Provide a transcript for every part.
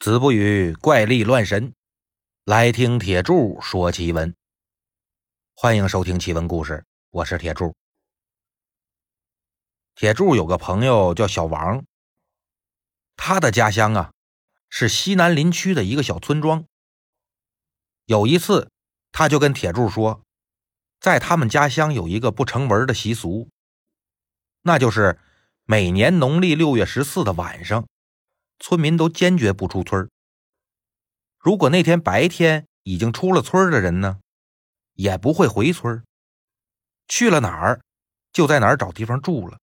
子不语怪力乱神，来听铁柱说奇闻。欢迎收听奇闻故事，我是铁柱。铁柱有个朋友叫小王，他的家乡啊是西南林区的一个小村庄。有一次，他就跟铁柱说，在他们家乡有一个不成文的习俗，那就是每年农历六月十四的晚上。村民都坚决不出村如果那天白天已经出了村的人呢，也不会回村去了哪儿，就在哪儿找地方住了。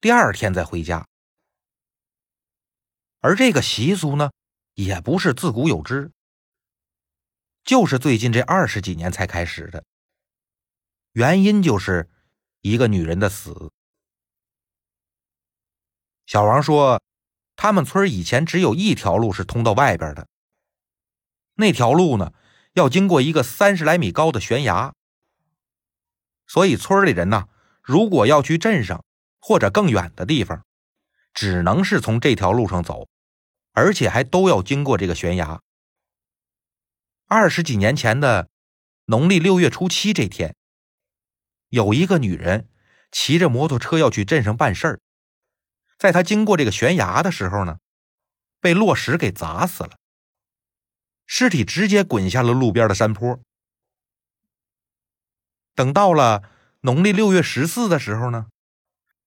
第二天再回家。而这个习俗呢，也不是自古有之，就是最近这二十几年才开始的。原因就是一个女人的死。小王说。他们村以前只有一条路是通到外边的，那条路呢，要经过一个三十来米高的悬崖，所以村里人呢，如果要去镇上或者更远的地方，只能是从这条路上走，而且还都要经过这个悬崖。二十几年前的农历六月初七这天，有一个女人骑着摩托车要去镇上办事儿。在他经过这个悬崖的时候呢，被落石给砸死了，尸体直接滚下了路边的山坡。等到了农历六月十四的时候呢，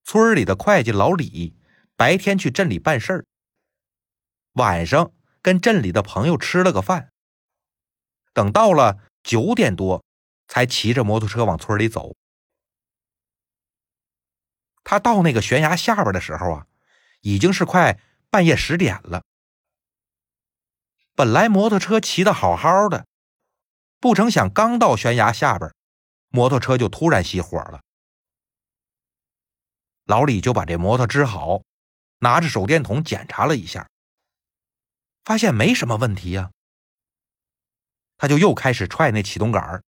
村里的会计老李白天去镇里办事儿，晚上跟镇里的朋友吃了个饭。等到了九点多，才骑着摩托车往村里走。他到那个悬崖下边的时候啊，已经是快半夜十点了。本来摩托车骑的好好的，不成想刚到悬崖下边，摩托车就突然熄火了。老李就把这摩托支好，拿着手电筒检查了一下，发现没什么问题呀。他就又开始踹那启动杆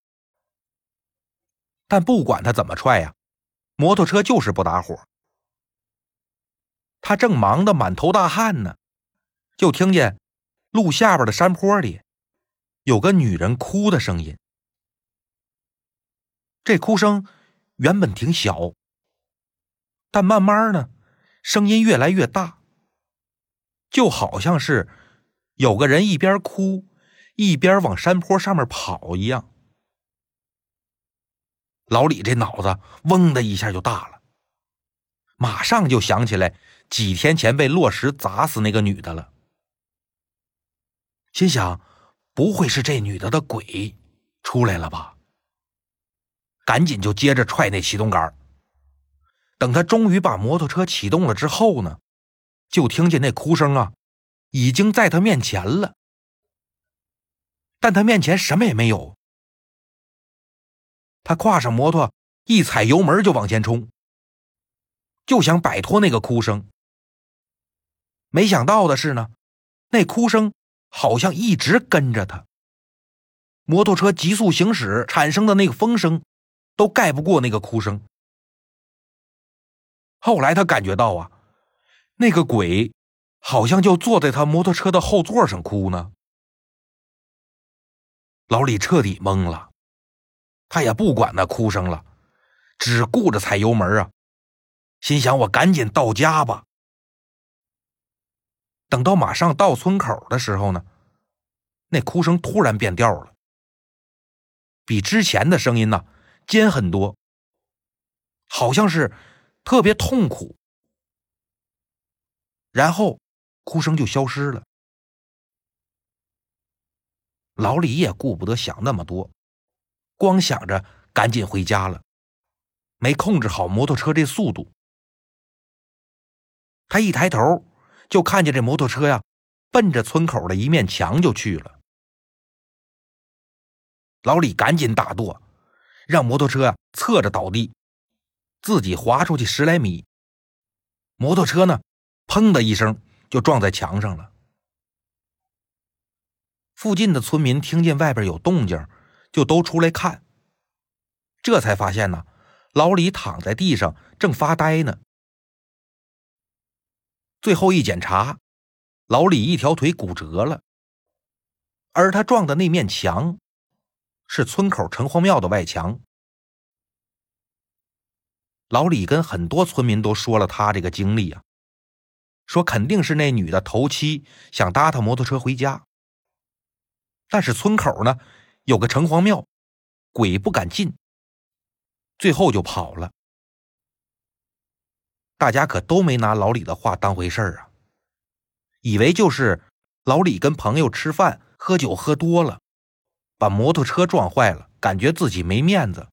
但不管他怎么踹呀。摩托车就是不打火，他正忙得满头大汗呢，就听见路下边的山坡里有个女人哭的声音。这哭声原本挺小，但慢慢呢，声音越来越大，就好像是有个人一边哭一边往山坡上面跑一样。老李这脑子嗡的一下就大了，马上就想起来几天前被落石砸死那个女的了，心想不会是这女的的鬼出来了吧？赶紧就接着踹那启动杆。等他终于把摩托车启动了之后呢，就听见那哭声啊，已经在他面前了，但他面前什么也没有。他跨上摩托，一踩油门就往前冲，就想摆脱那个哭声。没想到的是呢，那哭声好像一直跟着他。摩托车急速行驶产生的那个风声，都盖不过那个哭声。后来他感觉到啊，那个鬼好像就坐在他摩托车的后座上哭呢。老李彻底懵了。他也不管那哭声了，只顾着踩油门啊，心想：我赶紧到家吧。等到马上到村口的时候呢，那哭声突然变调了，比之前的声音呢尖很多，好像是特别痛苦。然后哭声就消失了。老李也顾不得想那么多。光想着赶紧回家了，没控制好摩托车这速度。他一抬头就看见这摩托车呀，奔着村口的一面墙就去了。老李赶紧打舵，让摩托车呀侧着倒地，自己滑出去十来米。摩托车呢，砰的一声就撞在墙上了。附近的村民听见外边有动静。就都出来看，这才发现呢，老李躺在地上正发呆呢。最后一检查，老李一条腿骨折了，而他撞的那面墙是村口城隍庙的外墙。老李跟很多村民都说了他这个经历啊，说肯定是那女的头七想搭他摩托车回家，但是村口呢有个城隍庙，鬼不敢进，最后就跑了。大家可都没拿老李的话当回事儿啊，以为就是老李跟朋友吃饭喝酒喝多了，把摩托车撞坏了，感觉自己没面子，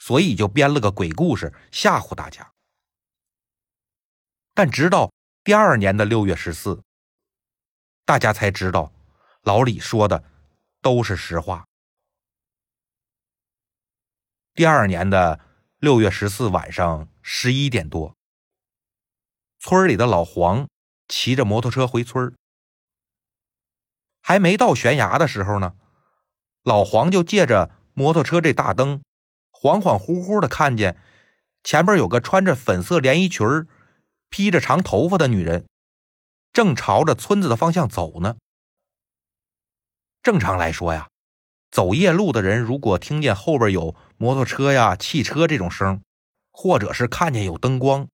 所以就编了个鬼故事吓唬大家。但直到第二年的六月十四，大家才知道老李说的都是实话。第二年的六月十四晚上十一点多。村里的老黄骑着摩托车回村还没到悬崖的时候呢，老黄就借着摩托车这大灯，恍恍惚惚的看见前边有个穿着粉色连衣裙披着长头发的女人，正朝着村子的方向走呢。正常来说呀，走夜路的人如果听见后边有摩托车呀、汽车这种声，或者是看见有灯光。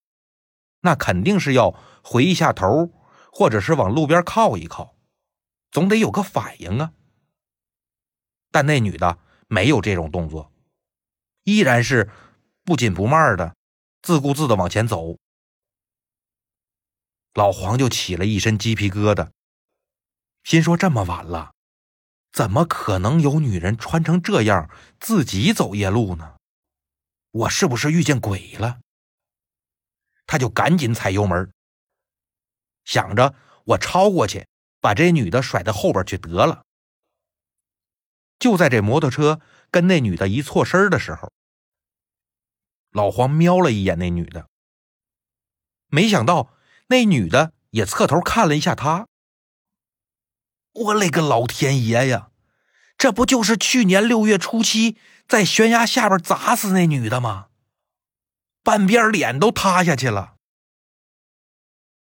那肯定是要回一下头，或者是往路边靠一靠，总得有个反应啊。但那女的没有这种动作，依然是不紧不慢的，自顾自的往前走。老黄就起了一身鸡皮疙瘩，心说：这么晚了，怎么可能有女人穿成这样自己走夜路呢？我是不是遇见鬼了？他就赶紧踩油门，想着我超过去，把这女的甩到后边去得了。就在这摩托车跟那女的一错身的时候，老黄瞄了一眼那女的，没想到那女的也侧头看了一下他。我勒个老天爷呀！这不就是去年六月初七在悬崖下边砸死那女的吗？半边脸都塌下去了，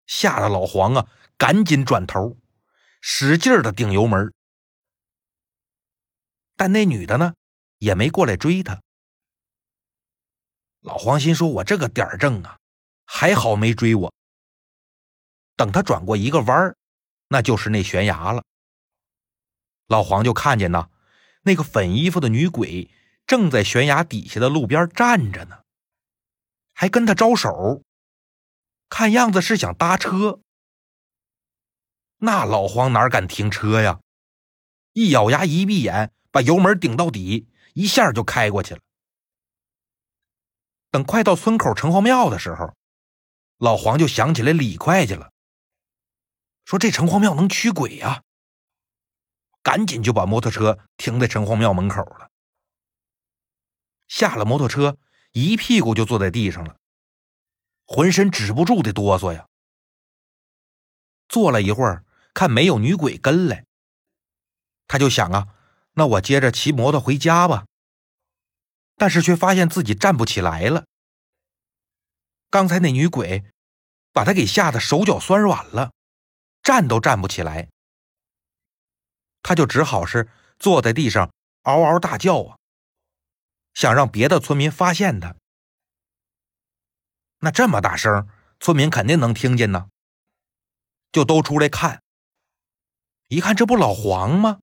吓得老黄啊，赶紧转头，使劲的顶油门。但那女的呢，也没过来追他。老黄心说：“我这个点正啊，还好没追我。”等他转过一个弯那就是那悬崖了。老黄就看见呢，那个粉衣服的女鬼正在悬崖底下的路边站着呢。还跟他招手，看样子是想搭车。那老黄哪敢停车呀？一咬牙，一闭眼，把油门顶到底，一下就开过去了。等快到村口城隍庙的时候，老黄就想起来李会计了，说这城隍庙能驱鬼呀，赶紧就把摩托车停在城隍庙门口了，下了摩托车。一屁股就坐在地上了，浑身止不住的哆嗦呀。坐了一会儿，看没有女鬼跟来，他就想啊，那我接着骑摩托回家吧。但是却发现自己站不起来了。刚才那女鬼把他给吓得手脚酸软了，站都站不起来。他就只好是坐在地上嗷嗷大叫啊。想让别的村民发现他，那这么大声，村民肯定能听见呢。就都出来看，一看这不老黄吗？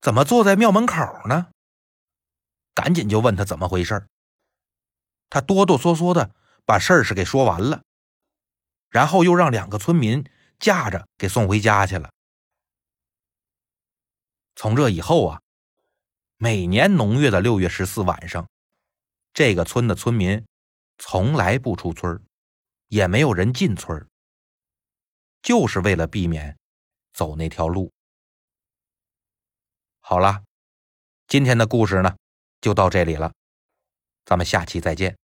怎么坐在庙门口呢？赶紧就问他怎么回事他哆哆嗦嗦的把事儿是给说完了，然后又让两个村民架着给送回家去了。从这以后啊。每年农月的六月十四晚上，这个村的村民从来不出村也没有人进村就是为了避免走那条路。好了，今天的故事呢就到这里了，咱们下期再见。